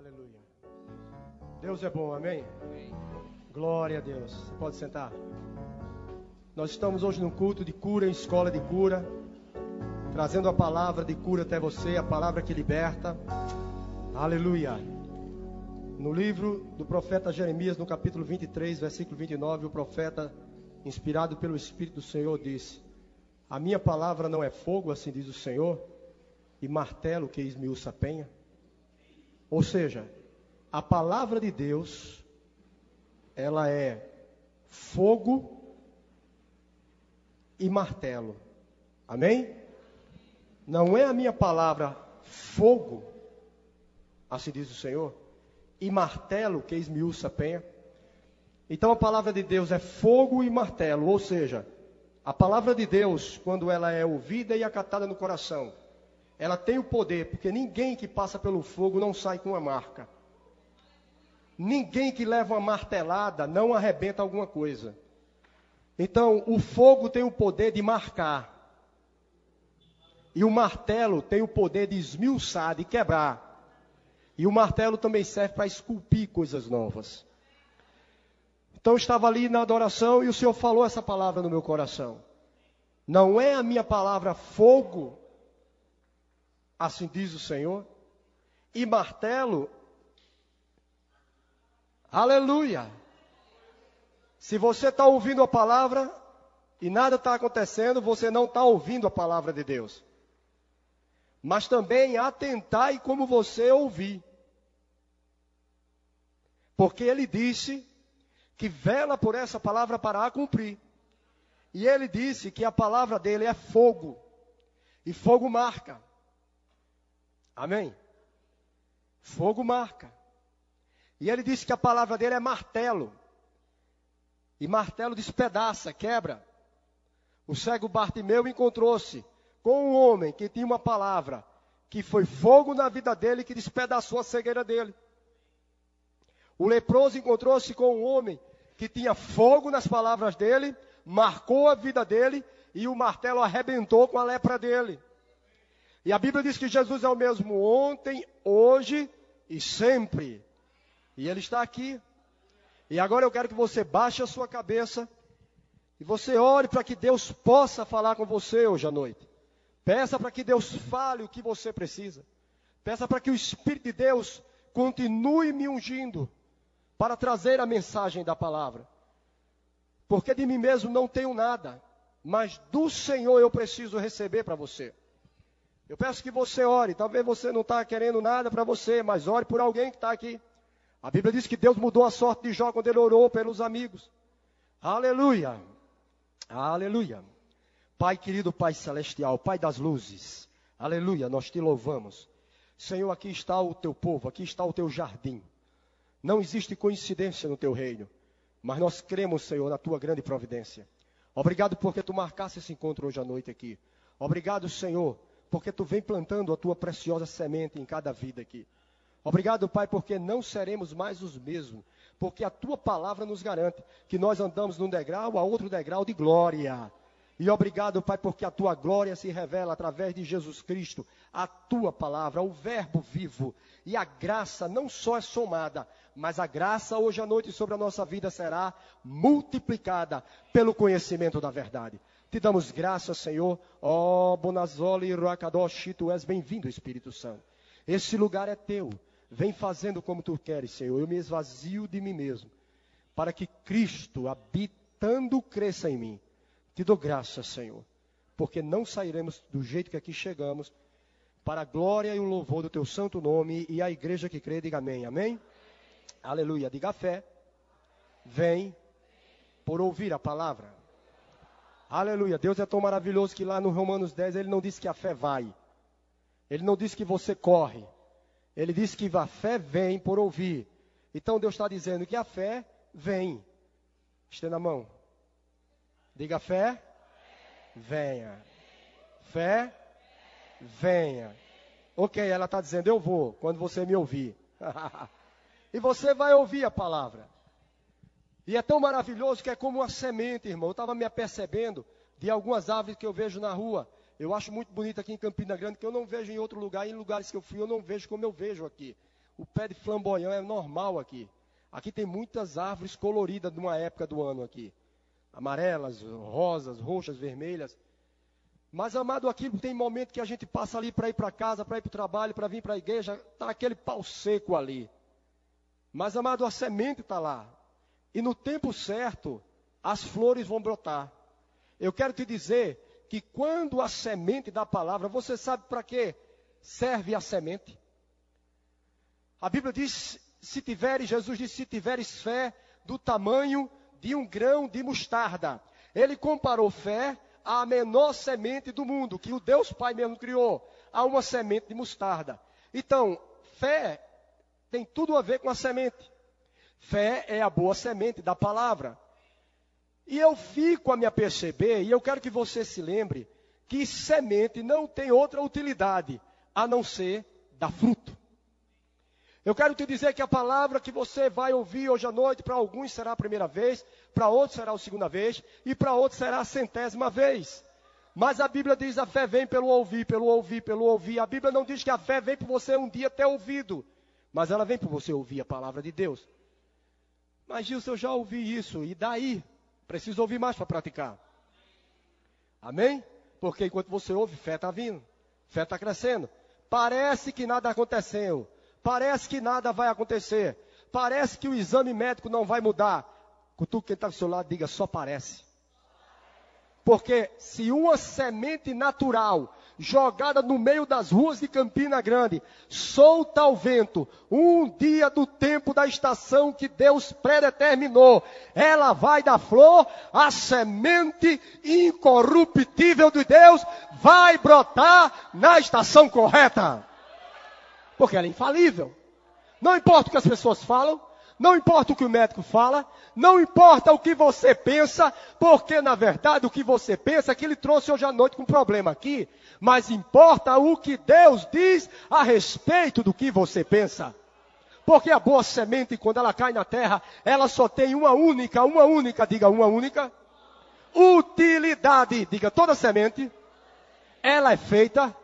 Aleluia. Deus é bom, amém? Glória a Deus. Você pode sentar. Nós estamos hoje num culto de cura, em escola de cura, trazendo a palavra de cura até você, a palavra que liberta. Aleluia. No livro do profeta Jeremias, no capítulo 23, versículo 29, o profeta, inspirado pelo Espírito do Senhor, disse: A minha palavra não é fogo, assim diz o Senhor, e martelo que esmiuça a penha. Ou seja, a palavra de Deus, ela é fogo e martelo. Amém? Não é a minha palavra fogo, assim diz o Senhor, e martelo que esmiuça a penha. Então a palavra de Deus é fogo e martelo, ou seja, a palavra de Deus, quando ela é ouvida e acatada no coração, ela tem o poder, porque ninguém que passa pelo fogo não sai com uma marca. Ninguém que leva uma martelada não arrebenta alguma coisa. Então, o fogo tem o poder de marcar. E o martelo tem o poder de esmiuçar, de quebrar. E o martelo também serve para esculpir coisas novas. Então, eu estava ali na adoração e o Senhor falou essa palavra no meu coração. Não é a minha palavra fogo assim diz o Senhor, e martelo, aleluia. Se você está ouvindo a palavra e nada está acontecendo, você não está ouvindo a palavra de Deus. Mas também atentai como você ouvir. Porque ele disse que vela por essa palavra para a cumprir. E ele disse que a palavra dele é fogo. E fogo marca. Amém? Fogo marca. E ele disse que a palavra dele é martelo. E martelo despedaça, quebra. O cego Bartimeu encontrou-se com um homem que tinha uma palavra que foi fogo na vida dele que despedaçou a cegueira dele. O leproso encontrou-se com um homem que tinha fogo nas palavras dele, marcou a vida dele e o martelo arrebentou com a lepra dele. E a Bíblia diz que Jesus é o mesmo ontem, hoje e sempre. E Ele está aqui. E agora eu quero que você baixe a sua cabeça e você ore para que Deus possa falar com você hoje à noite. Peça para que Deus fale o que você precisa. Peça para que o Espírito de Deus continue me ungindo para trazer a mensagem da palavra. Porque de mim mesmo não tenho nada, mas do Senhor eu preciso receber para você. Eu peço que você ore. Talvez você não está querendo nada para você, mas ore por alguém que está aqui. A Bíblia diz que Deus mudou a sorte de Jó quando ele orou pelos amigos. Aleluia. Aleluia. Pai querido, Pai celestial, Pai das luzes. Aleluia, nós te louvamos. Senhor, aqui está o teu povo, aqui está o teu jardim. Não existe coincidência no teu reino, mas nós cremos, Senhor, na tua grande providência. Obrigado porque tu marcaste esse encontro hoje à noite aqui. Obrigado, Senhor, porque tu vem plantando a tua preciosa semente em cada vida aqui. Obrigado, Pai, porque não seremos mais os mesmos, porque a tua palavra nos garante que nós andamos num degrau a outro degrau de glória. E obrigado, Pai, porque a tua glória se revela através de Jesus Cristo, a tua palavra, o Verbo vivo. E a graça não só é somada, mas a graça hoje à noite sobre a nossa vida será multiplicada pelo conhecimento da verdade. Te damos graças, Senhor. Ó, oh, Bonazoli Ruacadoshi, tu és bem-vindo, Espírito Santo. Esse lugar é teu. Vem fazendo como tu queres, Senhor. Eu me esvazio de mim mesmo, para que Cristo, habitando, cresça em mim. Te dou graças, Senhor, porque não sairemos do jeito que aqui chegamos, para a glória e o louvor do teu santo nome e a igreja que crê, diga amém. Amém? Aleluia. Diga fé. Vem por ouvir a palavra. Aleluia. Deus é tão maravilhoso que lá no Romanos 10 ele não disse que a fé vai. Ele não disse que você corre. Ele disse que a fé vem por ouvir. Então Deus está dizendo que a fé vem. Estenda a mão. Diga fé. Venha. Fé. Venha. Ok, ela está dizendo eu vou quando você me ouvir. e você vai ouvir a palavra. E é tão maravilhoso que é como uma semente, irmão. Eu estava me apercebendo de algumas árvores que eu vejo na rua. Eu acho muito bonito aqui em Campina Grande, que eu não vejo em outro lugar. Em lugares que eu fui, eu não vejo como eu vejo aqui. O pé de flamboyant é normal aqui. Aqui tem muitas árvores coloridas numa época do ano aqui. Amarelas, rosas, roxas, vermelhas. Mas, amado, aqui tem momento que a gente passa ali para ir para casa, para ir para o trabalho, para vir para a igreja, está aquele pau seco ali. Mas, amado, a semente está lá. E no tempo certo, as flores vão brotar. Eu quero te dizer que quando a semente da palavra, você sabe para que serve a semente? A Bíblia diz: se tiveres, Jesus disse: se tiveres fé do tamanho de um grão de mostarda. Ele comparou fé à menor semente do mundo, que o Deus Pai mesmo criou, a uma semente de mostarda. Então, fé tem tudo a ver com a semente. Fé é a boa semente da palavra. E eu fico a me aperceber, e eu quero que você se lembre, que semente não tem outra utilidade a não ser dar fruto. Eu quero te dizer que a palavra que você vai ouvir hoje à noite, para alguns será a primeira vez, para outros será a segunda vez, e para outros será a centésima vez. Mas a Bíblia diz: a fé vem pelo ouvir, pelo ouvir, pelo ouvir. A Bíblia não diz que a fé vem por você um dia ter ouvido, mas ela vem por você ouvir a palavra de Deus. Mas Gilson, eu já ouvi isso, e daí? Preciso ouvir mais para praticar. Amém? Porque enquanto você ouve, fé está vindo, fé está crescendo. Parece que nada aconteceu. Parece que nada vai acontecer. Parece que o exame médico não vai mudar. Cutuque quem está do seu lado, diga, só parece. Porque se uma semente natural jogada no meio das ruas de Campina Grande, solta ao vento, um dia do tempo da estação que Deus predeterminou, ela vai dar flor, a semente incorruptível de Deus vai brotar na estação correta. Porque ela é infalível. Não importa o que as pessoas falam, não importa o que o médico fala, não importa o que você pensa, porque na verdade o que você pensa é que ele trouxe hoje à noite com um problema aqui, mas importa o que Deus diz a respeito do que você pensa. Porque a boa semente, quando ela cai na terra, ela só tem uma única, uma única, diga uma única, utilidade. Diga toda semente, ela é feita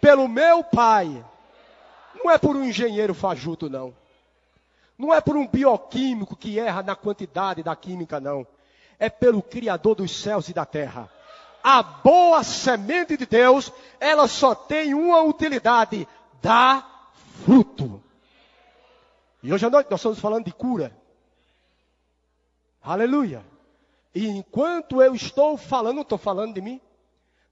pelo meu Pai não é por um engenheiro fajuto, não. Não é por um bioquímico que erra na quantidade da química, não. É pelo Criador dos céus e da terra. A boa semente de Deus, ela só tem uma utilidade: dar fruto. E hoje à noite nós estamos falando de cura. Aleluia. E enquanto eu estou falando, não estou falando de mim.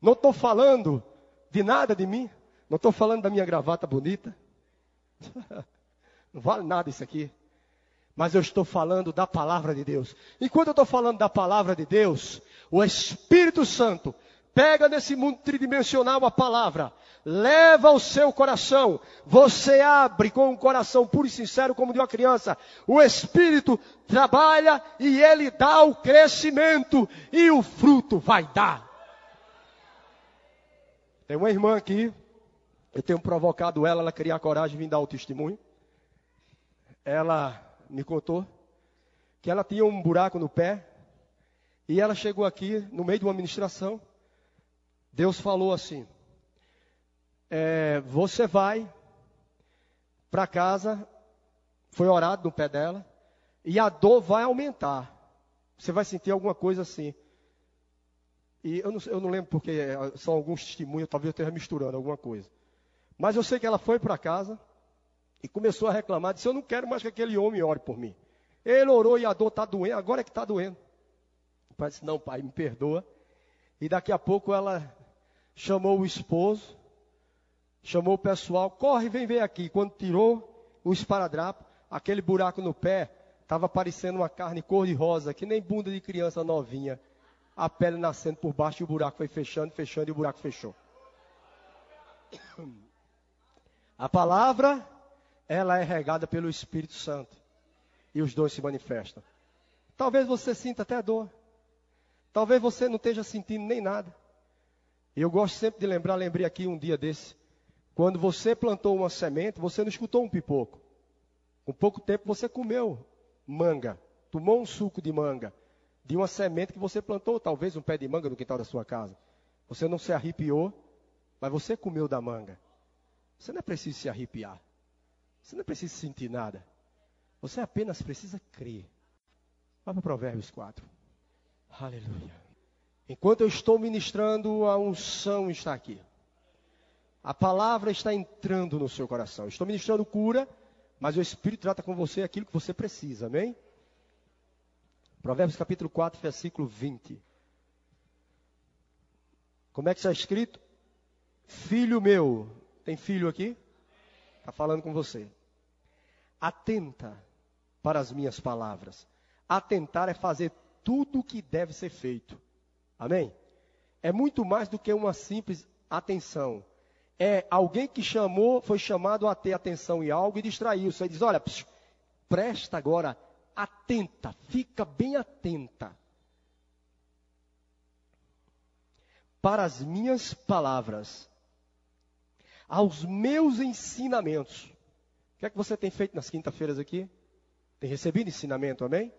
Não estou falando de nada de mim. Não estou falando da minha gravata bonita. Não vale nada isso aqui. Mas eu estou falando da palavra de Deus. Enquanto eu estou falando da palavra de Deus, o Espírito Santo pega nesse mundo tridimensional a palavra, leva ao seu coração, você abre com um coração puro e sincero como de uma criança, o Espírito trabalha e ele dá o crescimento e o fruto vai dar. Tem uma irmã aqui eu tenho provocado ela, ela criar coragem de vir dar o testemunho. Ela me contou que ela tinha um buraco no pé e ela chegou aqui no meio de uma ministração. Deus falou assim: é, Você vai para casa, foi orado no pé dela, e a dor vai aumentar. Você vai sentir alguma coisa assim. E eu não, eu não lembro porque é, são alguns testemunhos, talvez eu esteja misturando alguma coisa. Mas eu sei que ela foi para casa e começou a reclamar, disse, eu não quero mais que aquele homem ore por mim. Ele orou e a dor está doendo, agora é que está doendo. O pai disse, não pai, me perdoa. E daqui a pouco ela chamou o esposo, chamou o pessoal, corre, vem ver aqui. Quando tirou o esparadrapo, aquele buraco no pé, estava parecendo uma carne cor-de-rosa, que nem bunda de criança novinha. A pele nascendo por baixo e o buraco foi fechando, fechando e o buraco fechou. A palavra, ela é regada pelo Espírito Santo. E os dois se manifestam. Talvez você sinta até dor. Talvez você não esteja sentindo nem nada. Eu gosto sempre de lembrar, lembrei aqui um dia desse. Quando você plantou uma semente, você não escutou um pipoco. Com pouco tempo você comeu manga, tomou um suco de manga, de uma semente que você plantou, talvez um pé de manga no quintal da sua casa. Você não se arrepiou, mas você comeu da manga. Você não é preciso se arrepiar. Você não precisa sentir nada. Você apenas precisa crer. Vá para Provérbios 4. Aleluia. Enquanto eu estou ministrando, a unção está aqui. A palavra está entrando no seu coração. Estou ministrando cura, mas o Espírito trata com você aquilo que você precisa. Amém? Provérbios capítulo 4, versículo 20. Como é que está escrito? Filho meu, tem filho aqui? Está falando com você. Atenta para as minhas palavras. Atentar é fazer tudo o que deve ser feito. Amém? É muito mais do que uma simples atenção. É alguém que chamou, foi chamado a ter atenção em algo e distraiu. Você diz: olha, psiu, presta agora, atenta, fica bem atenta. Para as minhas palavras, aos meus ensinamentos. O que é que você tem feito nas quinta-feiras aqui? Tem recebido ensinamento, amém?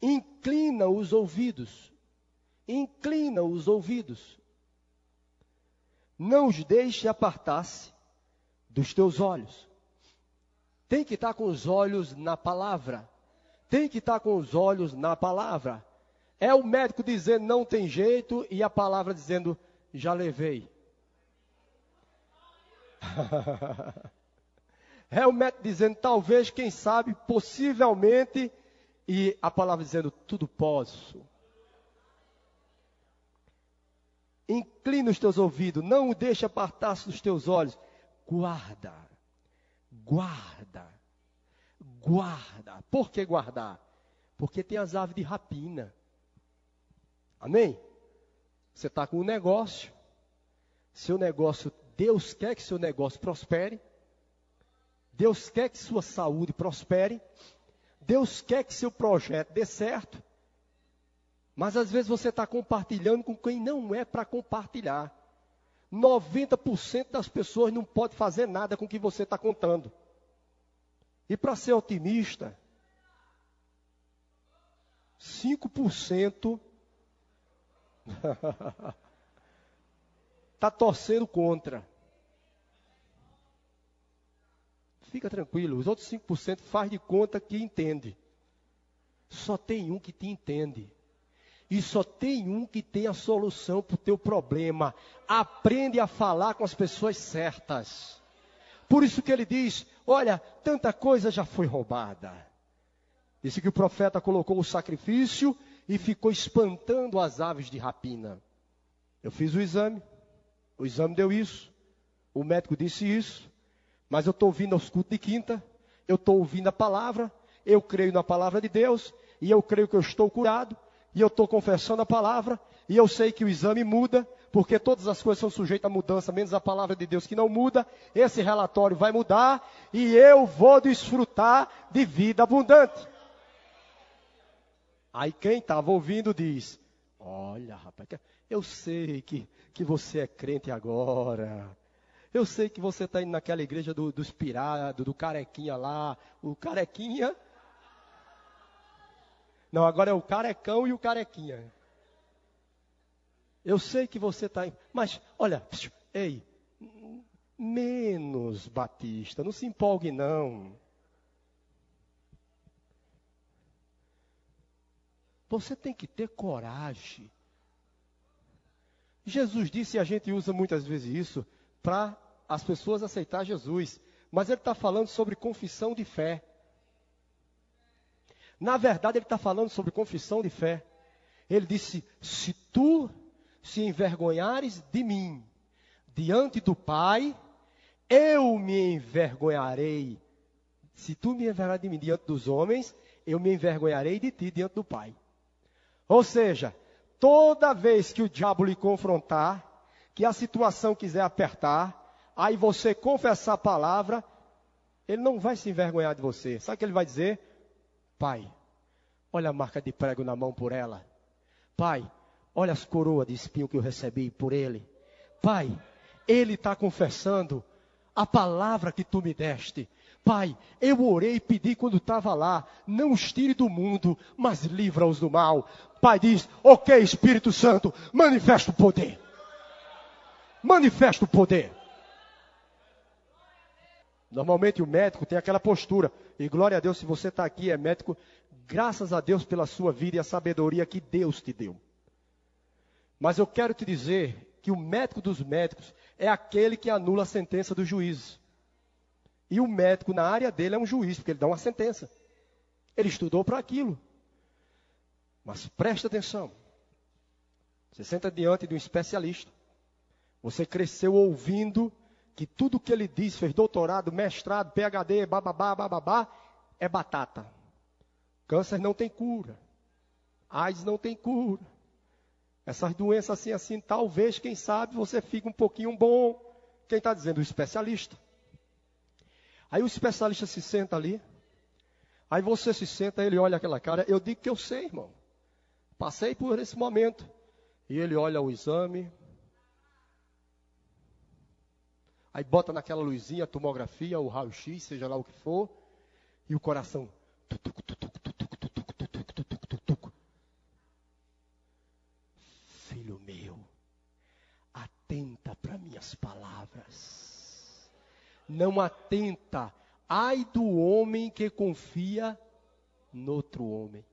Inclina os ouvidos. Inclina os ouvidos. Não os deixe apartar-se dos teus olhos. Tem que estar com os olhos na palavra. Tem que estar com os olhos na palavra. É o médico dizendo não tem jeito e a palavra dizendo já levei. Médico dizendo, talvez, quem sabe, possivelmente, e a palavra dizendo, tudo posso. Inclina os teus ouvidos, não o deixe apartar-se dos teus olhos. Guarda, guarda, guarda. Por que guardar? Porque tem as aves de rapina. Amém? Você está com um negócio, seu negócio, Deus quer que seu negócio prospere. Deus quer que sua saúde prospere. Deus quer que seu projeto dê certo. Mas às vezes você está compartilhando com quem não é para compartilhar. 90% das pessoas não pode fazer nada com o que você está contando. E para ser otimista, 5% está torcendo contra. Fica tranquilo, os outros 5% faz de conta que entende. Só tem um que te entende. E só tem um que tem a solução para o teu problema. Aprende a falar com as pessoas certas. Por isso que ele diz: Olha, tanta coisa já foi roubada. Disse que o profeta colocou o sacrifício e ficou espantando as aves de rapina. Eu fiz o exame, o exame deu isso, o médico disse isso, mas eu estou ouvindo aos cultos de quinta, eu estou ouvindo a palavra, eu creio na palavra de Deus, e eu creio que eu estou curado, e eu estou confessando a palavra, e eu sei que o exame muda, porque todas as coisas são sujeitas a mudança, menos a palavra de Deus que não muda. Esse relatório vai mudar, e eu vou desfrutar de vida abundante. Aí quem estava ouvindo diz: Olha, rapaz, eu sei que, que você é crente agora. Eu sei que você está indo naquela igreja do, dos pirados, do carequinha lá. O carequinha. Não, agora é o carecão e o carequinha. Eu sei que você está. Mas, olha, ei, menos Batista, não se empolgue não. Você tem que ter coragem. Jesus disse, e a gente usa muitas vezes isso, para as pessoas aceitar Jesus. Mas ele está falando sobre confissão de fé. Na verdade, ele está falando sobre confissão de fé. Ele disse: Se tu se envergonhares de mim diante do Pai, eu me envergonharei. Se tu me envergonhares de mim diante dos homens, eu me envergonharei de ti diante do Pai. Ou seja, toda vez que o diabo lhe confrontar, que a situação quiser apertar, aí você confessar a palavra, ele não vai se envergonhar de você. Sabe o que ele vai dizer? Pai, olha a marca de prego na mão por ela. Pai, olha as coroas de espinho que eu recebi por ele. Pai, ele está confessando a palavra que tu me deste. Pai, eu orei e pedi quando estava lá, não os tire do mundo, mas livra-os do mal. Pai diz, ok, Espírito Santo, manifesta o poder manifesta o poder. Normalmente o médico tem aquela postura. E glória a Deus, se você está aqui, é médico, graças a Deus pela sua vida e a sabedoria que Deus te deu. Mas eu quero te dizer que o médico dos médicos é aquele que anula a sentença do juiz. E o médico, na área dele, é um juiz, porque ele dá uma sentença. Ele estudou para aquilo. Mas preste atenção. Você senta diante de um especialista. Você cresceu ouvindo que tudo que ele diz, fez doutorado, mestrado, PhD, bababá, bababá, é batata. Câncer não tem cura. AIDS não tem cura. Essas doenças assim, assim, talvez, quem sabe, você fique um pouquinho bom. Quem está dizendo? O especialista. Aí o especialista se senta ali. Aí você se senta, ele olha aquela cara. Eu digo que eu sei, irmão. Passei por esse momento. E ele olha o exame, Aí bota naquela luzinha, a tomografia, o raio-x, seja lá o que for, e o coração. Filho meu, atenta para minhas palavras. Não atenta. Ai do homem que confia no outro homem.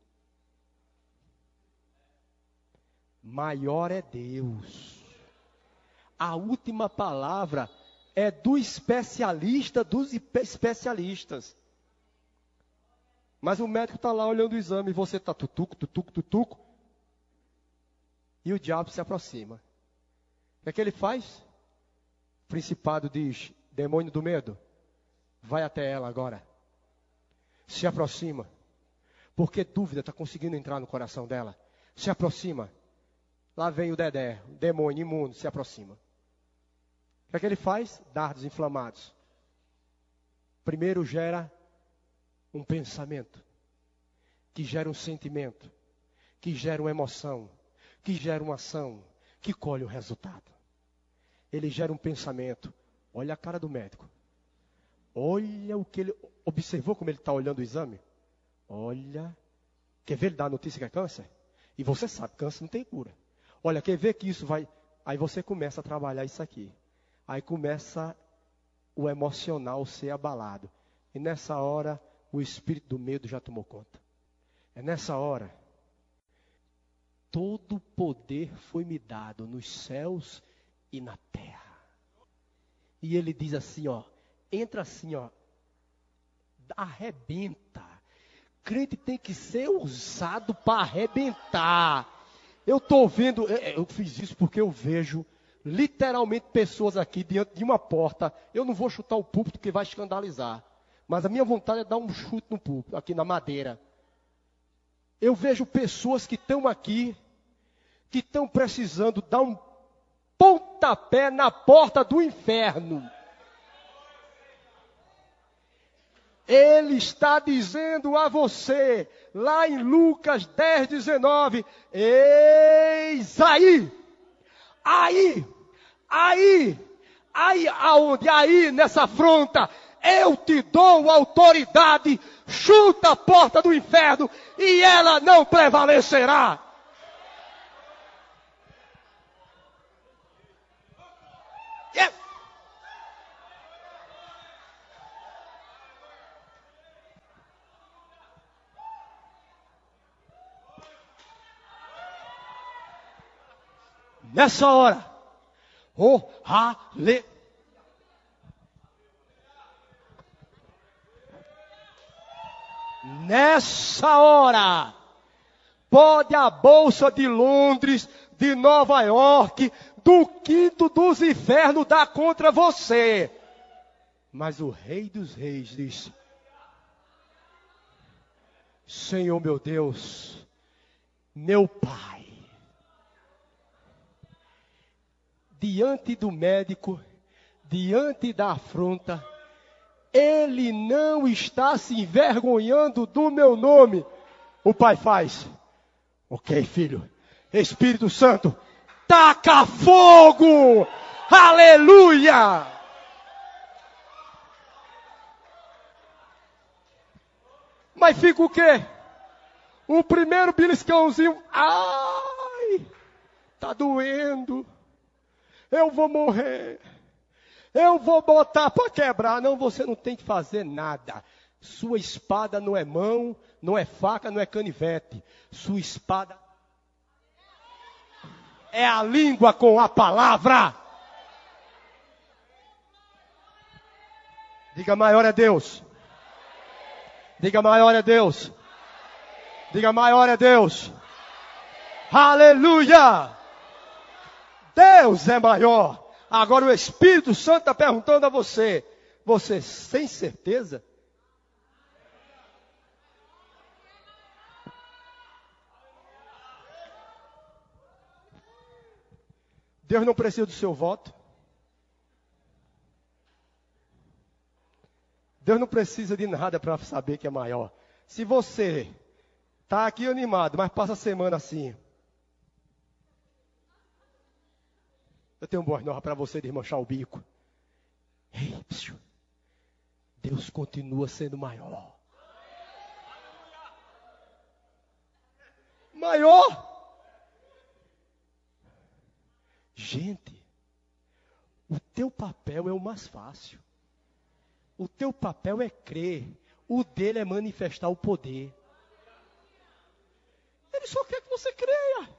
Maior é Deus. A última palavra é do especialista dos especialistas. Mas o médico está lá olhando o exame e você está tutuco, tutuco, tutuco. E o diabo se aproxima. O que é que ele faz? O principado diz: demônio do medo, vai até ela agora. Se aproxima. Porque dúvida está conseguindo entrar no coração dela. Se aproxima. Lá vem o Dedé, o demônio imundo, se aproxima. Que é que ele faz? Dardos inflamados. Primeiro gera um pensamento, que gera um sentimento, que gera uma emoção, que gera uma ação, que colhe o resultado. Ele gera um pensamento. Olha a cara do médico. Olha o que ele. Observou como ele está olhando o exame? Olha. Quer ver ele dar a notícia que é câncer? E você sabe, câncer não tem cura. Olha, quer ver que isso vai. Aí você começa a trabalhar isso aqui. Aí começa o emocional ser abalado. E nessa hora, o espírito do medo já tomou conta. É nessa hora. Todo poder foi me dado nos céus e na terra. E ele diz assim, ó, entra assim, ó, arrebenta. Crente tem que ser usado para arrebentar. Eu estou vendo, eu fiz isso porque eu vejo literalmente pessoas aqui diante de uma porta. Eu não vou chutar o púlpito que vai escandalizar. Mas a minha vontade é dar um chute no púlpito, aqui na madeira. Eu vejo pessoas que estão aqui, que estão precisando dar um pontapé na porta do inferno. Ele está dizendo a você, lá em Lucas 10, 19: Eis aí, aí, Aí, aí aonde? Aí nessa afronta, eu te dou autoridade, chuta a porta do inferno e ela não prevalecerá. Nessa hora, Oh, ale. Nessa hora, pode a Bolsa de Londres, de Nova York, do quinto dos infernos dar contra você. Mas o Rei dos Reis disse: Senhor meu Deus, meu Pai, diante do médico, diante da afronta, ele não está se envergonhando do meu nome. O pai faz. Ok, filho. Espírito Santo, taca fogo! Aleluia! Mas fica o quê? O primeiro beliscãozinho. Ai! Tá doendo eu vou morrer. Eu vou botar para quebrar. Não, você não tem que fazer nada. Sua espada não é mão, não é faca, não é canivete. Sua espada é a língua com a palavra. Diga maior é Deus. Diga maior é Deus. Diga maior é Deus. Aleluia! Deus é maior. Agora o Espírito Santo está perguntando a você: você sem certeza? Deus não precisa do seu voto. Deus não precisa de nada para saber que é maior. Se você está aqui animado, mas passa a semana assim. Eu tenho boas novas para você desmanchar o bico. Ei, Deus continua sendo maior. Maior. Gente, o teu papel é o mais fácil. O teu papel é crer. O dele é manifestar o poder. Ele só quer que você creia.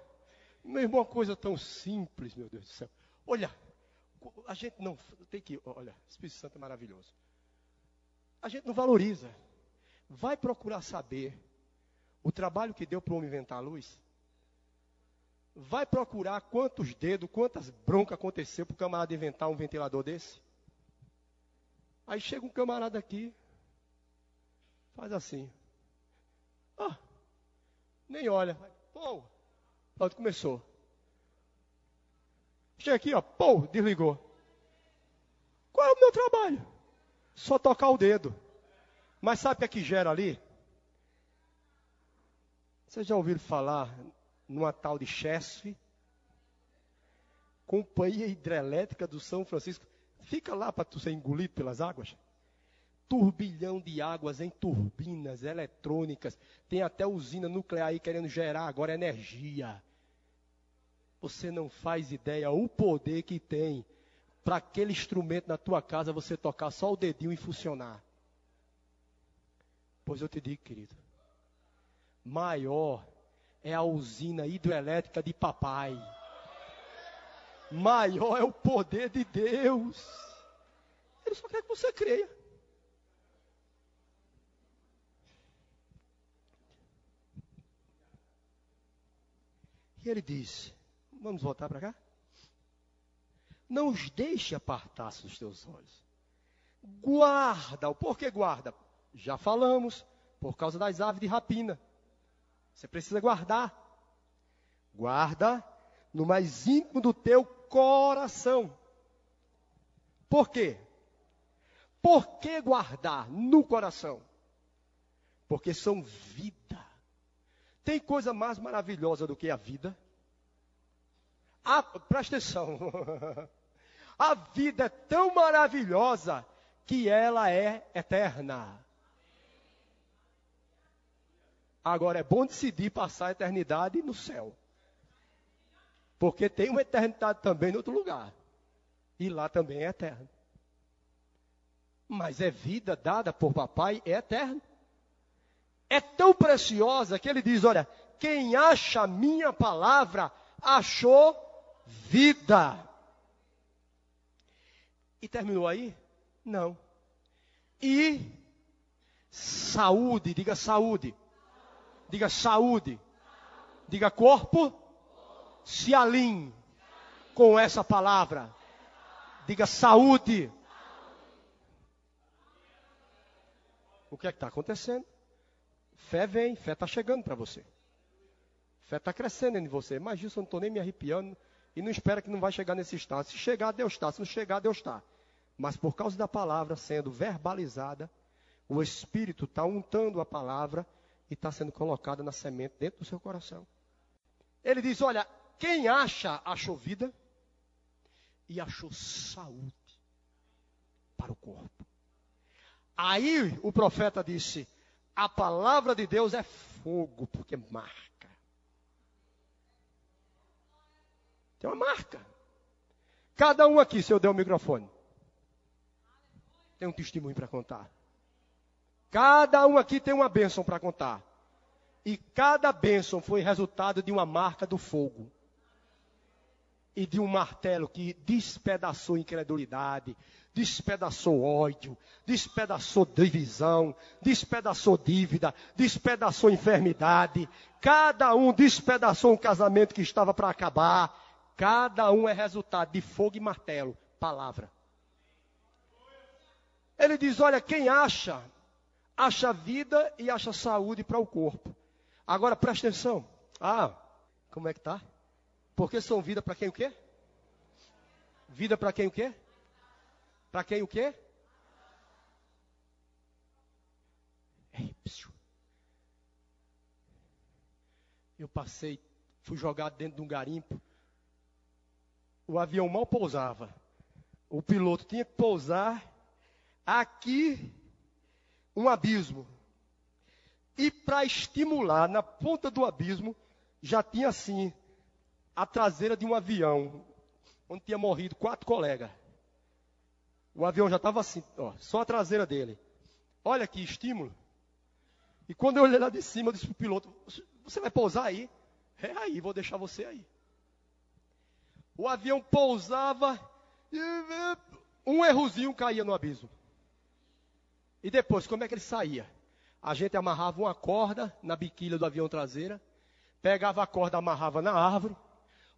Irmão, uma coisa tão simples, meu Deus do céu. Olha, a gente não tem que. Olha, Espírito Santo é maravilhoso. A gente não valoriza. Vai procurar saber o trabalho que deu para o homem inventar a luz. Vai procurar quantos dedos, quantas broncas aconteceu para o camarada inventar um ventilador desse. Aí chega um camarada aqui, faz assim. Ah, nem olha. Pô, pronto, começou. Chega aqui, ó, pô, desligou. Qual é o meu trabalho? Só tocar o dedo. Mas sabe o que é que gera ali? Vocês já ouviram falar numa tal de Chesf? Companhia Hidrelétrica do São Francisco. Fica lá para tu ser engolido pelas águas. Turbilhão de águas em turbinas eletrônicas. Tem até usina nuclear aí querendo gerar agora energia. Você não faz ideia o poder que tem para aquele instrumento na tua casa você tocar só o dedinho e funcionar. Pois eu te digo, querido, maior é a usina hidrelétrica de papai. Maior é o poder de Deus. Ele só quer que você creia. E ele diz: Vamos voltar para cá? Não os deixe apartar-se dos teus olhos. Guarda. Por que guarda? Já falamos. Por causa das aves de rapina. Você precisa guardar. Guarda no mais íntimo do teu coração. Por quê? Por que guardar no coração? Porque são vida. Tem coisa mais maravilhosa do que a vida? Ah, presta atenção. A vida é tão maravilhosa que ela é eterna. Agora é bom decidir passar a eternidade no céu. Porque tem uma eternidade também em outro lugar. E lá também é eterno. Mas é vida dada por papai, é eterno. É tão preciosa que ele diz: olha, quem acha a minha palavra, achou vida. E terminou aí? Não. E saúde, diga saúde. Diga saúde. Diga corpo. Se alinhe com essa palavra. Diga saúde. O que é que está acontecendo? Fé vem, fé está chegando para você. Fé está crescendo em você. Mas isso eu não estou nem me arrepiando. E não espera que não vai chegar nesse estado. Se chegar, Deus está. Se não chegar, Deus está. Mas por causa da palavra sendo verbalizada, o Espírito está untando a palavra e está sendo colocada na semente dentro do seu coração. Ele diz: Olha, quem acha, achou vida e achou saúde para o corpo. Aí o profeta disse: A palavra de Deus é fogo, porque marca. Tem uma marca. Cada um aqui, se eu der o microfone. tem um testemunho para contar. Cada um aqui tem uma bênção para contar. E cada bênção foi resultado de uma marca do fogo. E de um martelo que despedaçou incredulidade, despedaçou ódio, despedaçou divisão, despedaçou dívida, despedaçou enfermidade. Cada um despedaçou um casamento que estava para acabar. Cada um é resultado de fogo e martelo, palavra. Ele diz: olha, quem acha, acha vida e acha saúde para o corpo. Agora presta atenção. Ah, como é que tá? Porque são vida para quem o quê? Vida para quem o quê? Para quem o quê? Eu passei, fui jogado dentro de um garimpo. O avião mal pousava. O piloto tinha que pousar aqui um abismo. E para estimular, na ponta do abismo, já tinha assim a traseira de um avião, onde tinha morrido quatro colegas. O avião já estava assim, ó, só a traseira dele. Olha que estímulo. E quando eu olhei lá de cima, eu disse para o piloto: Você vai pousar aí? É aí, vou deixar você aí. O avião pousava e um errozinho caía no abismo. E depois, como é que ele saía? A gente amarrava uma corda na biquília do avião traseira, pegava a corda, amarrava na árvore,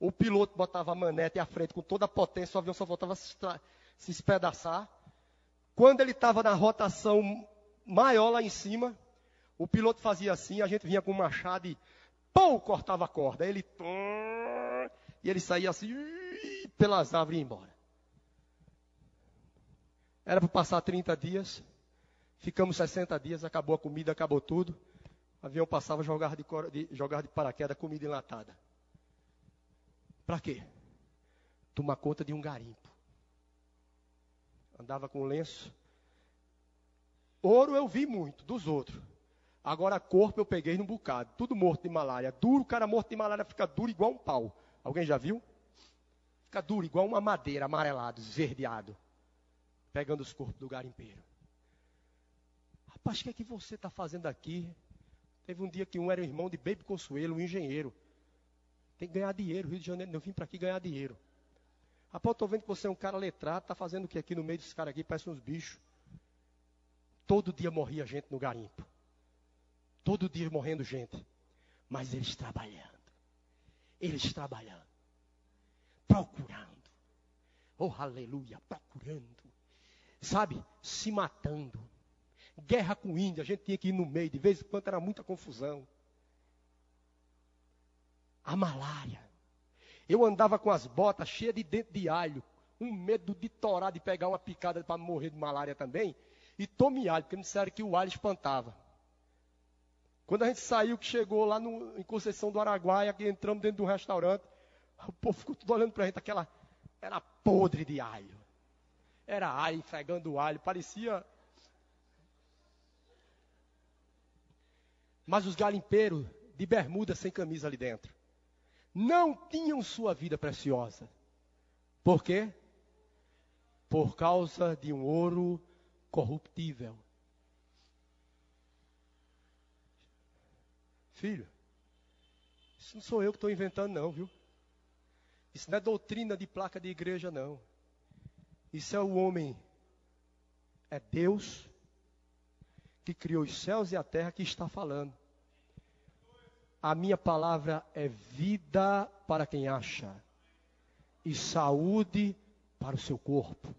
o piloto botava a manete à frente com toda a potência, o avião só voltava a se, se espedaçar. Quando ele estava na rotação maior lá em cima, o piloto fazia assim, a gente vinha com um machado e pum, cortava a corda. Ele e ele saía assim pelas árvores e ia embora. Era para passar 30 dias. Ficamos 60 dias, acabou a comida, acabou tudo. O avião passava, jogar de, de, jogar de paraquedas comida enlatada. Para quê? Tomar conta de um garimpo. Andava com lenço. Ouro eu vi muito, dos outros. Agora corpo eu peguei num bocado. Tudo morto de malária. Duro, o cara morto de malária fica duro igual um pau. Alguém já viu? Fica duro igual uma madeira amarelado, esverdeado. Pegando os corpos do garimpeiro. Rapaz, o que é que você está fazendo aqui? Teve um dia que um era o irmão de Baby Consuelo, um engenheiro. Tem que ganhar dinheiro. Rio de Janeiro, eu vim para aqui ganhar dinheiro. Rapaz, eu estou vendo que você é um cara letrado, está fazendo o que aqui no meio desses caras aqui? Parece uns bichos. Todo dia morria gente no garimpo. Todo dia morrendo gente. Mas eles trabalhando. Eles trabalhando. Procurando. Oh, aleluia, procurando. Sabe, se matando guerra com o índio, a gente tinha que ir no meio, de vez em quando era muita confusão. A malária. Eu andava com as botas cheias de dente de alho, um medo de torar, de pegar uma picada para morrer de malária também. E tome alho, porque me disseram que o alho espantava. Quando a gente saiu, que chegou lá no, em Conceição do Araguaia, que entramos dentro de um restaurante, o povo ficou tudo olhando para a gente, aquela. Era podre de alho. Era alho, fregando alho, parecia Mas os garimpeiros de bermuda sem camisa ali dentro não tinham sua vida preciosa. Por quê? Por causa de um ouro corruptível. Filho, isso não sou eu que estou inventando, não, viu? Isso não é doutrina de placa de igreja, não. Isso é o homem, é Deus que criou os céus e a terra que está falando. A minha palavra é vida para quem acha e saúde para o seu corpo.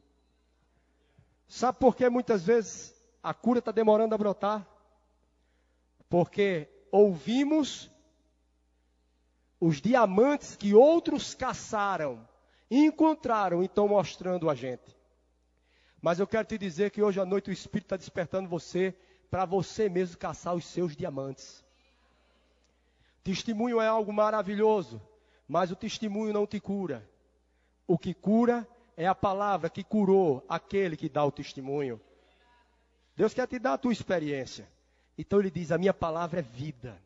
Sabe por que muitas vezes a cura está demorando a brotar? Porque ouvimos os diamantes que outros caçaram e encontraram e estão mostrando a gente. Mas eu quero te dizer que hoje à noite o Espírito está despertando você para você mesmo caçar os seus diamantes. Testemunho é algo maravilhoso, mas o testemunho não te cura. O que cura é a palavra que curou aquele que dá o testemunho. Deus quer te dar a tua experiência. Então ele diz: A minha palavra é vida.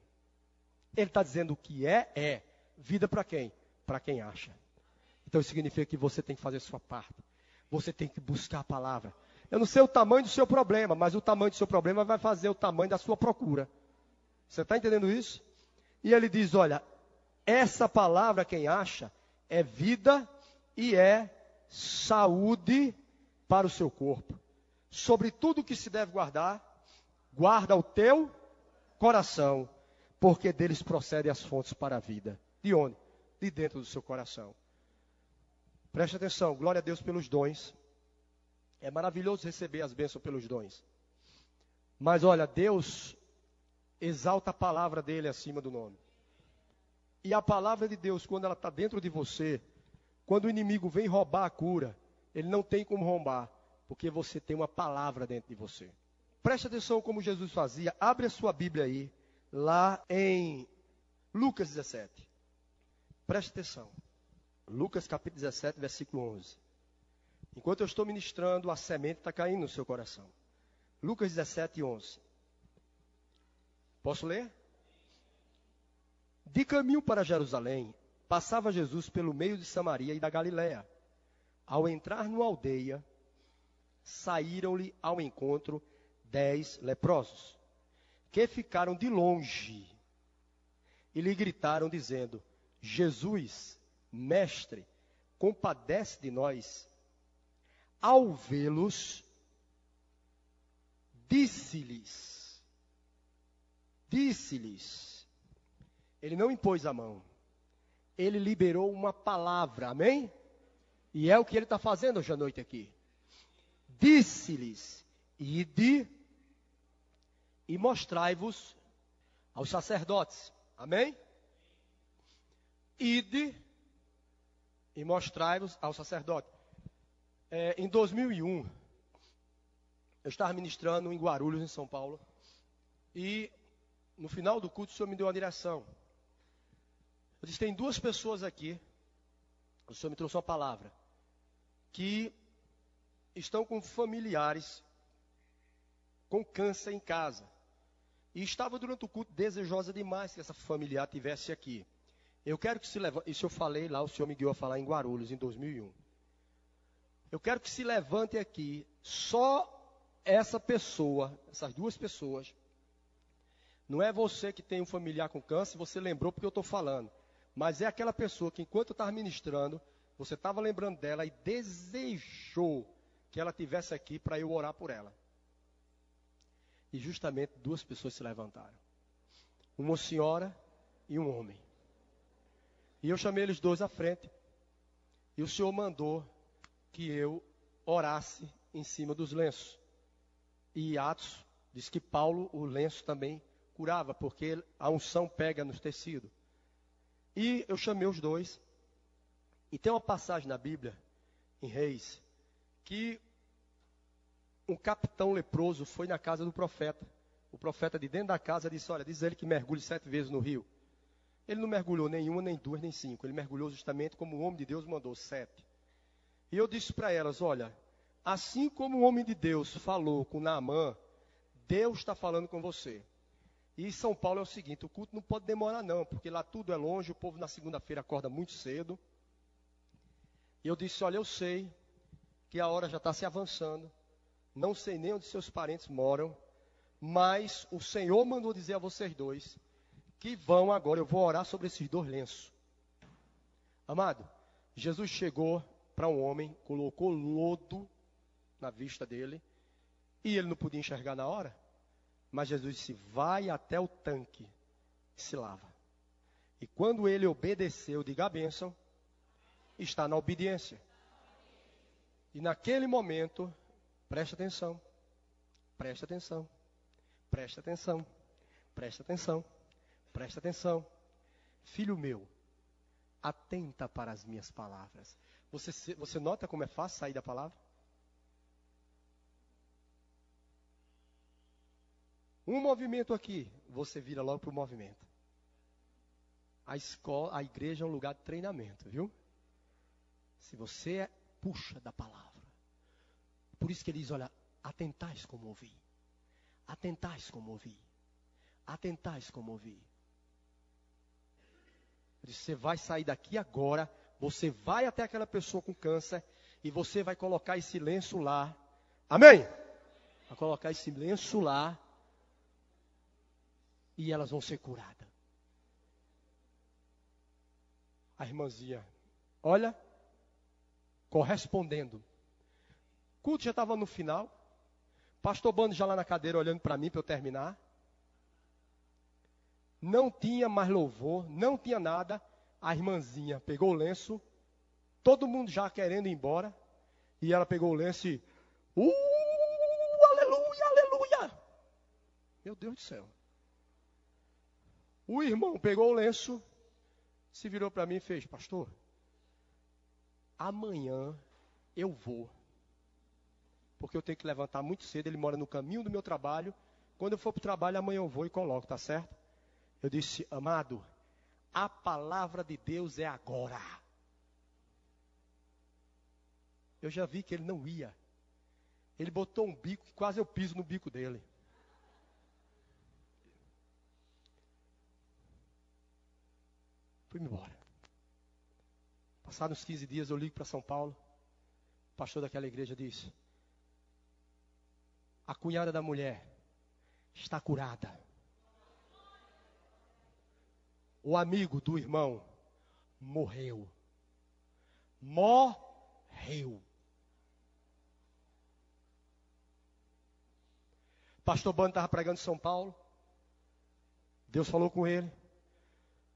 Ele está dizendo o que é, é. Vida para quem? Para quem acha. Então isso significa que você tem que fazer a sua parte. Você tem que buscar a palavra. Eu não sei o tamanho do seu problema, mas o tamanho do seu problema vai fazer o tamanho da sua procura. Você está entendendo isso? E ele diz: olha, essa palavra, quem acha, é vida e é saúde para o seu corpo. Sobre tudo que se deve guardar, guarda o teu coração, porque deles procedem as fontes para a vida. De onde? De dentro do seu coração. Preste atenção, glória a Deus pelos dons. É maravilhoso receber as bênçãos pelos dons. Mas olha, Deus exalta a palavra dele acima do nome. E a palavra de Deus, quando ela está dentro de você, quando o inimigo vem roubar a cura, ele não tem como roubar, porque você tem uma palavra dentro de você. Preste atenção como Jesus fazia. Abre a sua Bíblia aí, lá em Lucas 17. Preste atenção. Lucas capítulo 17, versículo 11. Enquanto eu estou ministrando, a semente está caindo no seu coração. Lucas 17, 11. Posso ler? De caminho para Jerusalém, passava Jesus pelo meio de Samaria e da Galiléia. Ao entrar numa aldeia, saíram-lhe ao encontro dez leprosos, que ficaram de longe e lhe gritaram, dizendo: Jesus, mestre, compadece de nós. Ao vê-los, disse-lhes, disse-lhes, ele não impôs a mão, ele liberou uma palavra, amém? E é o que ele está fazendo hoje à noite aqui. Disse-lhes, ide e mostrai-vos aos sacerdotes. Amém? Ide e mostrai-vos ao sacerdote. É, em 2001, eu estava ministrando em Guarulhos, em São Paulo, e no final do culto o Senhor me deu uma direção. Eu disse: tem duas pessoas aqui, o Senhor me trouxe uma palavra, que estão com familiares com câncer em casa. E estava durante o culto desejosa demais que essa familiar tivesse aqui. Eu quero que se levante, isso eu falei lá, o senhor me guiou a falar em Guarulhos, em 2001. Eu quero que se levante aqui só essa pessoa, essas duas pessoas. Não é você que tem um familiar com câncer, você lembrou porque eu estou falando. Mas é aquela pessoa que enquanto eu estava ministrando, você estava lembrando dela e desejou que ela tivesse aqui para eu orar por ela. E justamente duas pessoas se levantaram. Uma senhora e um homem. E eu chamei eles dois à frente. E o Senhor mandou que eu orasse em cima dos lenços. E Atos diz que Paulo, o lenço também curava, porque a unção pega nos tecidos. E eu chamei os dois. E tem uma passagem na Bíblia, em Reis, que um capitão leproso foi na casa do profeta. O profeta de dentro da casa disse: Olha, diz ele que mergulhe sete vezes no rio. Ele não mergulhou nenhuma, nem duas, nem cinco. Ele mergulhou justamente como o homem de Deus mandou, sete. E eu disse para elas: Olha, assim como o homem de Deus falou com Naamã, Deus está falando com você. E São Paulo é o seguinte: o culto não pode demorar, não, porque lá tudo é longe, o povo na segunda-feira acorda muito cedo. E eu disse: Olha, eu sei que a hora já está se avançando não sei nem onde seus parentes moram, mas o Senhor mandou dizer a vocês dois que vão agora, eu vou orar sobre esses dois lenços. Amado, Jesus chegou para um homem, colocou lodo na vista dele, e ele não podia enxergar na hora, mas Jesus disse: Vai até o tanque e se lava. E quando ele obedeceu, diga a bênção, está na obediência. E naquele momento, Preste atenção. Preste atenção. Preste atenção. Preste atenção. Preste atenção. Filho meu, atenta para as minhas palavras. Você, você nota como é fácil sair da palavra? Um movimento aqui, você vira logo para o movimento. A escola, a igreja é um lugar de treinamento, viu? Se você é, puxa da palavra. Por isso que ele diz: olha, atentais como ouvi. Atentais como ouvi. Atentais como ouvi. Você vai sair daqui agora, você vai até aquela pessoa com câncer e você vai colocar esse lenço lá Amém? Vai colocar esse lenço lá e elas vão ser curadas. A irmãzinha, olha, correspondendo. Culto já estava no final. Pastor Bando já lá na cadeira olhando para mim para eu terminar. Não tinha mais louvor, não tinha nada. A irmãzinha pegou o lenço, todo mundo já querendo ir embora. E ela pegou o lenço e. Uh, aleluia, aleluia! Meu Deus do céu. O irmão pegou o lenço, se virou para mim e fez: Pastor, amanhã eu vou. Porque eu tenho que levantar muito cedo. Ele mora no caminho do meu trabalho. Quando eu for para o trabalho, amanhã eu vou e coloco, tá certo? Eu disse, amado, a palavra de Deus é agora. Eu já vi que ele não ia. Ele botou um bico que quase eu piso no bico dele. Fui embora. Passados uns 15 dias eu ligo para São Paulo. O pastor daquela igreja disse: A cunhada da mulher está curada. O amigo do irmão morreu. Morreu. Pastor Bando estava pregando em São Paulo. Deus falou com ele.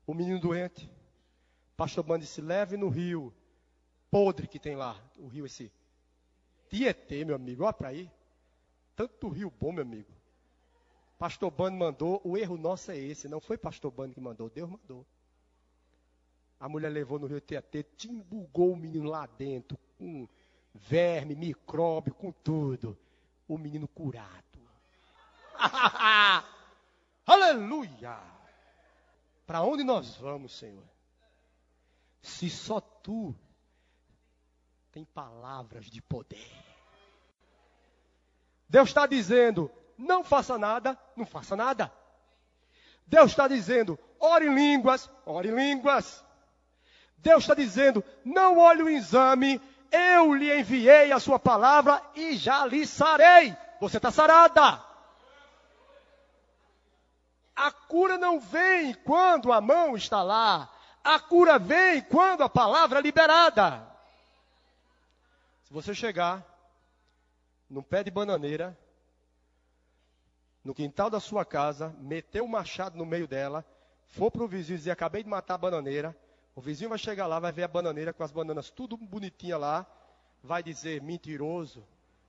O menino doente. Pastor Bando disse: leve no rio podre que tem lá. O rio esse. Tietê, meu amigo. Olha para aí. Tanto rio bom, meu amigo. Pastor Bando mandou. O erro nosso é esse. Não foi Pastor Bando que mandou. Deus mandou. A mulher levou no rio Tietê. Timbugou o menino lá dentro. Com verme, micróbio, com tudo. O menino curado. Aleluia! Para onde nós vamos, Senhor? Se só tu tem palavras de poder. Deus está dizendo: não faça nada, não faça nada. Deus está dizendo: ore em línguas, ore em línguas. Deus está dizendo: não olhe o exame, eu lhe enviei a sua palavra e já lhe sarei. Você está sarada. A cura não vem quando a mão está lá. A cura vem quando a palavra é liberada. Se você chegar num pé de bananeira, no quintal da sua casa, meter o machado no meio dela, for para o vizinho e dizer, acabei de matar a bananeira, o vizinho vai chegar lá, vai ver a bananeira com as bananas tudo bonitinha lá, vai dizer, mentiroso,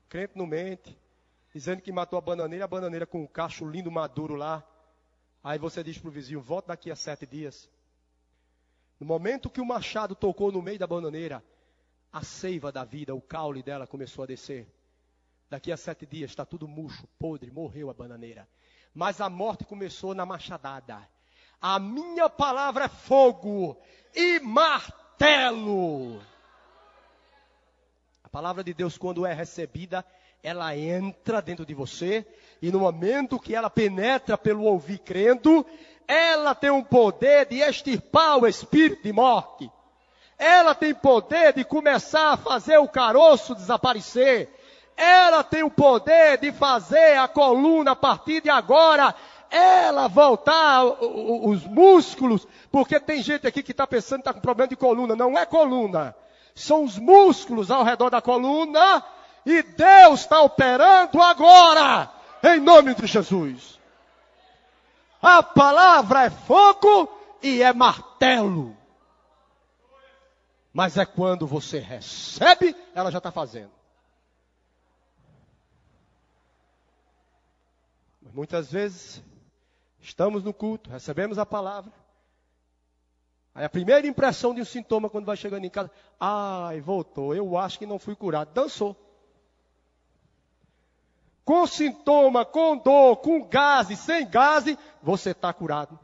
crente não mente, dizendo que matou a bananeira, a bananeira com um cacho lindo maduro lá, Aí você diz para o vizinho: volta daqui a sete dias. No momento que o machado tocou no meio da bananeira, a seiva da vida, o caule dela começou a descer. Daqui a sete dias está tudo murcho, podre, morreu a bananeira. Mas a morte começou na machadada. A minha palavra é fogo e martelo. A palavra de Deus, quando é recebida, ela entra dentro de você, e no momento que ela penetra pelo ouvir crendo, ela tem um poder de extirpar o espírito de morte. Ela tem poder de começar a fazer o caroço desaparecer. Ela tem o poder de fazer a coluna a partir de agora ela voltar os músculos, porque tem gente aqui que está pensando que está com problema de coluna. Não é coluna. São os músculos ao redor da coluna e Deus está operando agora, em nome de Jesus. A palavra é fogo e é martelo. Mas é quando você recebe, ela já está fazendo. Muitas vezes, estamos no culto, recebemos a palavra. Aí a primeira impressão de um sintoma quando vai chegando em casa, ai, voltou, eu acho que não fui curado. Dançou com sintoma, com dor, com gase, sem gase, você está curado.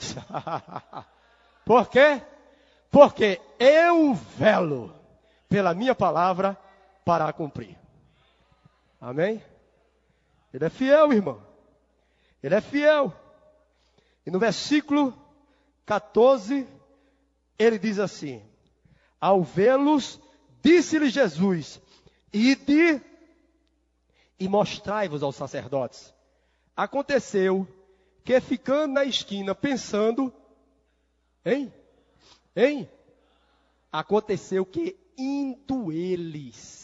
Por quê? Porque eu velo pela minha palavra para cumprir. Amém? Ele é fiel, irmão. Ele é fiel. E no versículo 14, ele diz assim: Ao vê-los Disse-lhe Jesus: Ide e mostrai-vos aos sacerdotes. Aconteceu que, ficando na esquina, pensando, hein? Hein? Aconteceu que, indo eles,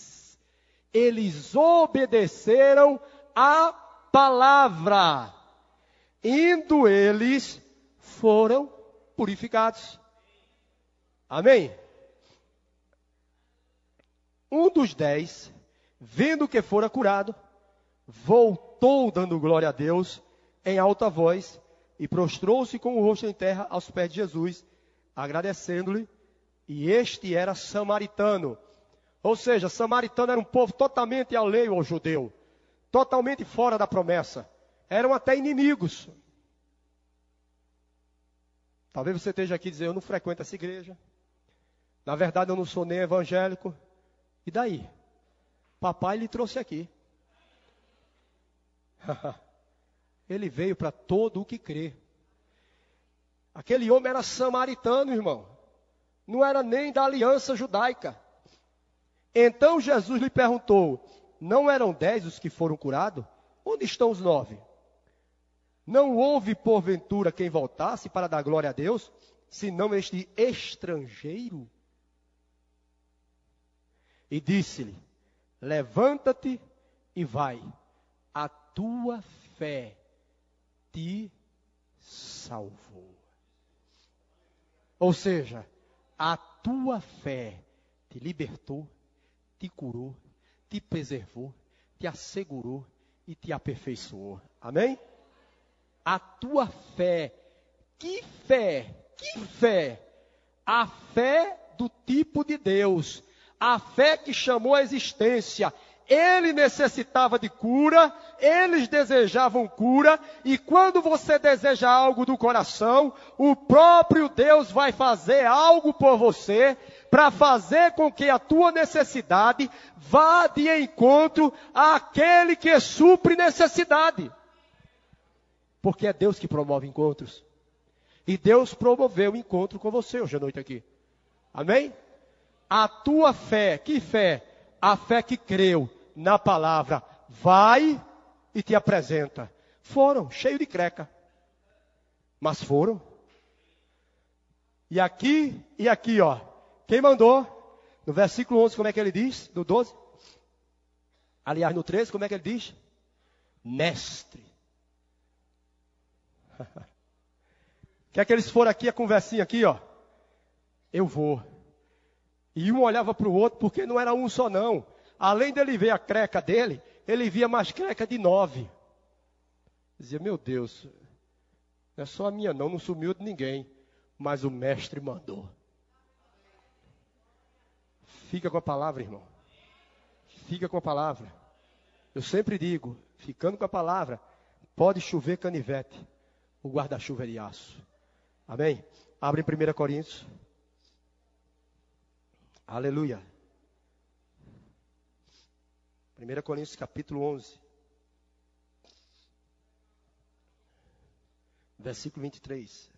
eles obedeceram a palavra. Indo eles, foram purificados. Amém? Um dos dez, vendo que fora curado, voltou dando glória a Deus em alta voz e prostrou-se com o rosto em terra aos pés de Jesus, agradecendo-lhe. E este era samaritano. Ou seja, samaritano era um povo totalmente alheio ao judeu, totalmente fora da promessa. Eram até inimigos. Talvez você esteja aqui dizendo, eu não frequento essa igreja. Na verdade, eu não sou nem evangélico. E daí? Papai lhe trouxe aqui. Ele veio para todo o que crê. Aquele homem era samaritano, irmão. Não era nem da aliança judaica. Então Jesus lhe perguntou: Não eram dez os que foram curados? Onde estão os nove? Não houve, porventura, quem voltasse para dar glória a Deus, senão este estrangeiro? E disse-lhe: Levanta-te e vai, a tua fé te salvou. Ou seja, a tua fé te libertou, te curou, te preservou, te assegurou e te aperfeiçoou. Amém? A tua fé, que fé, que fé? A fé do tipo de Deus, a fé que chamou a existência, ele necessitava de cura, eles desejavam cura, e quando você deseja algo do coração, o próprio Deus vai fazer algo por você, para fazer com que a tua necessidade vá de encontro àquele que supre necessidade. Porque é Deus que promove encontros. E Deus promoveu o encontro com você hoje à noite aqui. Amém? A tua fé, que fé? A fé que creu na palavra, vai e te apresenta. Foram, cheio de creca. Mas foram. E aqui e aqui, ó. Quem mandou? No versículo 11, como é que ele diz? No 12? Aliás, no 13, como é que ele diz? Mestre. Quer que eles foram aqui, a conversinha aqui, ó. Eu vou. E um olhava para o outro, porque não era um só, não. Além dele ver a creca dele, ele via mais creca de nove. Dizia, meu Deus, não é só a minha não, não sumiu de ninguém. Mas o mestre mandou. Fica com a palavra, irmão. Fica com a palavra. Eu sempre digo, ficando com a palavra, pode chover canivete. O guarda-chuva é de aço. Amém? Abre em 1 Coríntios. Aleluia. 1 Coríntios capítulo 11. Versículo 23.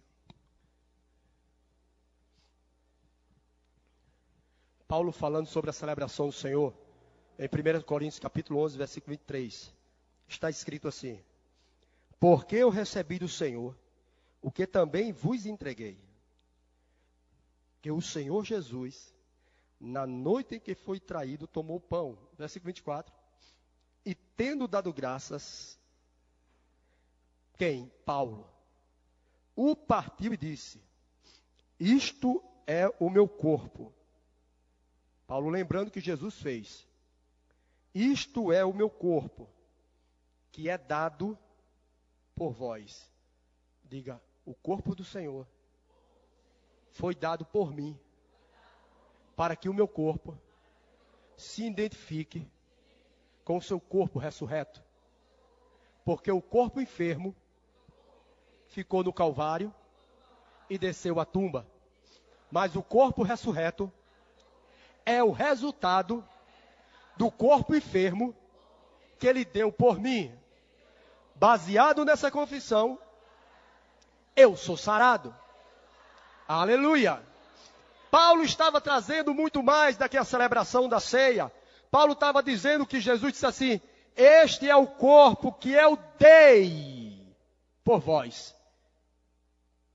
Paulo falando sobre a celebração do Senhor, em 1 Coríntios capítulo 11, versículo 23. Está escrito assim: Porque eu recebi do Senhor o que também vos entreguei. Que o Senhor Jesus, na noite em que foi traído, tomou pão. Versículo 24. E tendo dado graças, quem? Paulo. O partiu e disse: Isto é o meu corpo. Paulo lembrando que Jesus fez. Isto é o meu corpo, que é dado por vós. Diga, o corpo do Senhor foi dado por mim para que o meu corpo se identifique com o seu corpo ressurreto. Porque o corpo enfermo ficou no Calvário e desceu à tumba. Mas o corpo ressurreto é o resultado do corpo enfermo que ele deu por mim. Baseado nessa confissão, eu sou sarado. Aleluia. Paulo estava trazendo muito mais do que a celebração da ceia. Paulo estava dizendo que Jesus disse assim: Este é o corpo que eu dei por vós.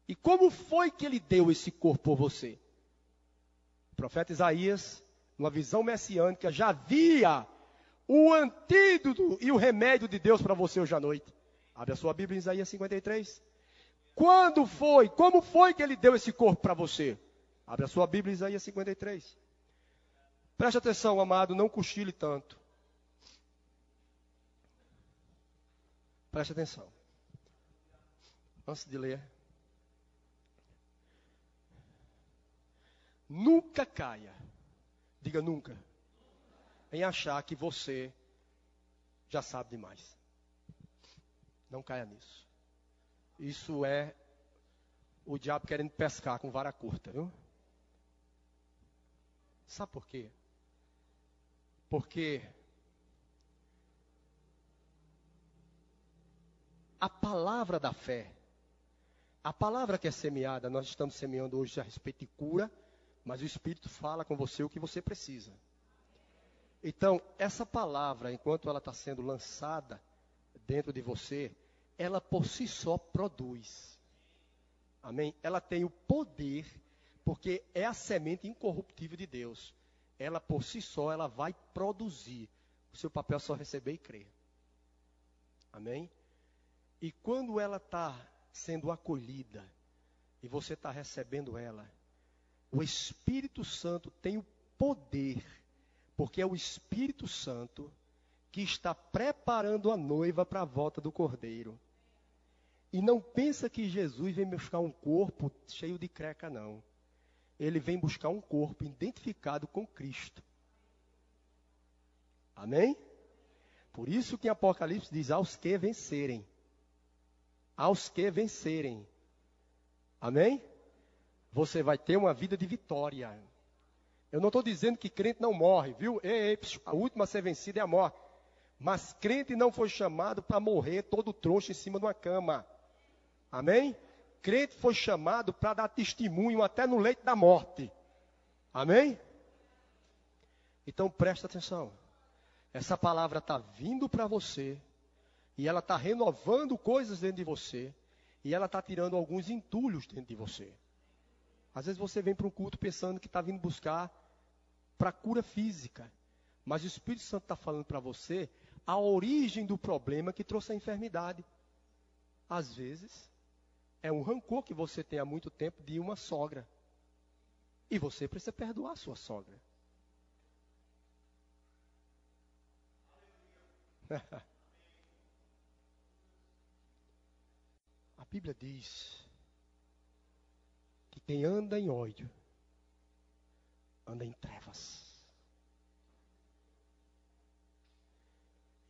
E como foi que ele deu esse corpo por você? O profeta Isaías, numa visão messiânica, já via o antídoto e o remédio de Deus para você hoje à noite. Abre a sua Bíblia em Isaías 53. Quando foi? Como foi que ele deu esse corpo para você? Abre a sua Bíblia Isaías 53. Preste atenção, amado, não cochile tanto. Preste atenção. Antes de ler. Nunca caia. Diga nunca. Em achar que você já sabe demais. Não caia nisso. Isso é o diabo querendo pescar com vara curta, viu? Sabe por quê? Porque a palavra da fé, a palavra que é semeada, nós estamos semeando hoje a respeito de cura, mas o Espírito fala com você o que você precisa. Então, essa palavra, enquanto ela está sendo lançada dentro de você, ela por si só produz. Amém? Ela tem o poder, porque é a semente incorruptível de Deus. Ela por si só, ela vai produzir. O seu papel é só receber e crer. Amém? E quando ela está sendo acolhida, e você está recebendo ela, o Espírito Santo tem o poder, porque é o Espírito Santo que está preparando a noiva para a volta do cordeiro. E não pensa que Jesus vem buscar um corpo cheio de creca, não. Ele vem buscar um corpo identificado com Cristo. Amém? Por isso que em Apocalipse diz: aos que vencerem. Aos que vencerem. Amém? Você vai ter uma vida de vitória. Eu não estou dizendo que crente não morre, viu? Ei, ei, a última a ser vencida é a morte. Mas crente não foi chamado para morrer todo troncho em cima de uma cama. Amém? Crente foi chamado para dar testemunho até no leito da morte. Amém? Então presta atenção. Essa palavra está vindo para você. E ela está renovando coisas dentro de você. E ela está tirando alguns entulhos dentro de você. Às vezes você vem para um culto pensando que está vindo buscar para cura física. Mas o Espírito Santo está falando para você a origem do problema que trouxe a enfermidade. Às vezes, é um rancor que você tem há muito tempo de uma sogra. E você precisa perdoar a sua sogra. a Bíblia diz que quem anda em ódio anda em trevas.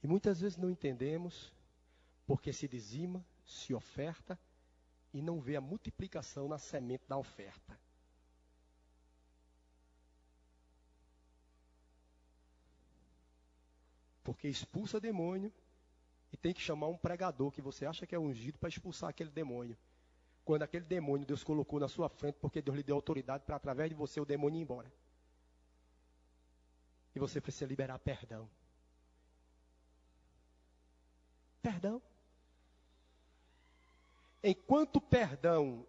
E muitas vezes não entendemos porque se dizima, se oferta e não vê a multiplicação na semente da oferta. Porque expulsa demônio e tem que chamar um pregador que você acha que é ungido para expulsar aquele demônio. Quando aquele demônio Deus colocou na sua frente, porque Deus lhe deu autoridade para através de você o demônio ir embora. E você precisa liberar perdão. Perdão. Enquanto perdão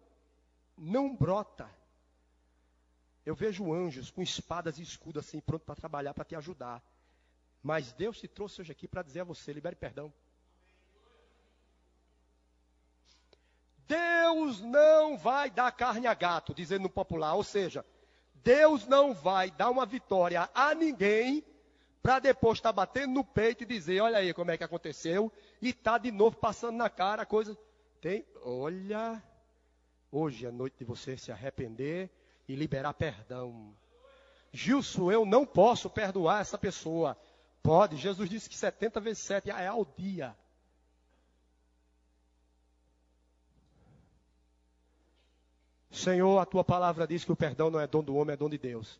não brota, eu vejo anjos com espadas e escudos assim, pronto para trabalhar, para te ajudar. Mas Deus te trouxe hoje aqui para dizer a você: libere perdão. Deus não vai dar carne a gato, dizendo no popular. Ou seja, Deus não vai dar uma vitória a ninguém para depois estar tá batendo no peito e dizer: olha aí como é que aconteceu, e tá de novo passando na cara a coisa. Tem, olha, hoje é noite de você se arrepender e liberar perdão. Gilson, eu não posso perdoar essa pessoa. Pode, Jesus disse que 70 vezes 7 é ao dia. Senhor, a tua palavra diz que o perdão não é dom do homem, é dom de Deus.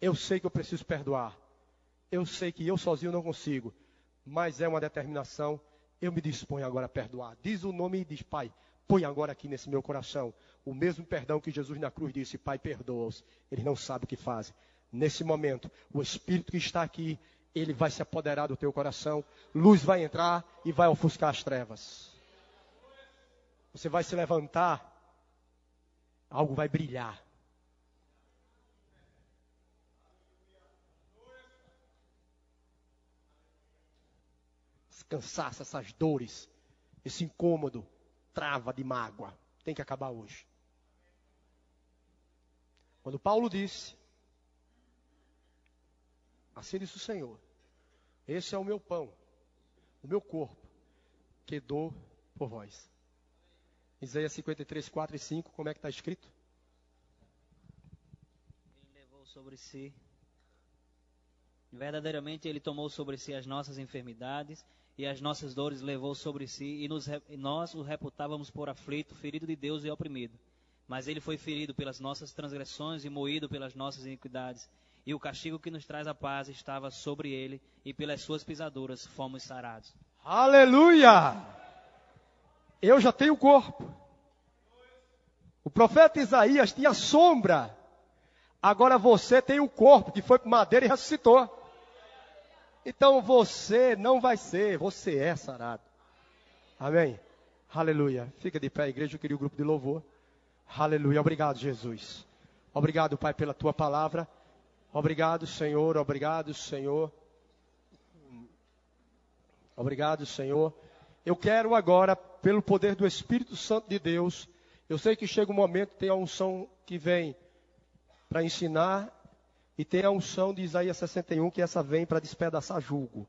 Eu sei que eu preciso perdoar. Eu sei que eu sozinho não consigo. Mas é uma determinação eu me disponho agora a perdoar. Diz o nome e diz, Pai, põe agora aqui nesse meu coração o mesmo perdão que Jesus na cruz disse: Pai, perdoa-os. Eles não sabem o que fazem. Nesse momento, o Espírito que está aqui, ele vai se apoderar do teu coração, luz vai entrar e vai ofuscar as trevas. Você vai se levantar, algo vai brilhar. Cansaço, essas dores, esse incômodo, trava de mágoa, tem que acabar hoje. Quando Paulo disse, assim disse o Senhor, esse é o meu pão, o meu corpo, que dou por vós. Isaías 53, 4 e 5, como é que está escrito? Ele levou sobre si, verdadeiramente ele tomou sobre si as nossas enfermidades e as nossas dores levou sobre si, e, nos, nós o reputávamos por aflito, ferido de Deus e oprimido. Mas ele foi ferido pelas nossas transgressões e moído pelas nossas iniquidades. E o castigo que nos traz a paz estava sobre ele, e pelas suas pisaduras fomos sarados. Aleluia! Eu já tenho corpo. O profeta Isaías tinha sombra. Agora você tem o corpo que foi para madeira e ressuscitou. Então você não vai ser, você é sarado. Amém? Aleluia. Fica de pé, igreja. Eu queria o grupo de louvor. Aleluia. Obrigado, Jesus. Obrigado, Pai, pela tua palavra. Obrigado, Senhor. Obrigado, Senhor. Obrigado, Senhor. Eu quero agora, pelo poder do Espírito Santo de Deus, eu sei que chega um momento, tem a unção que vem para ensinar, e tem a unção de Isaías 61, que essa vem para despedaçar julgo.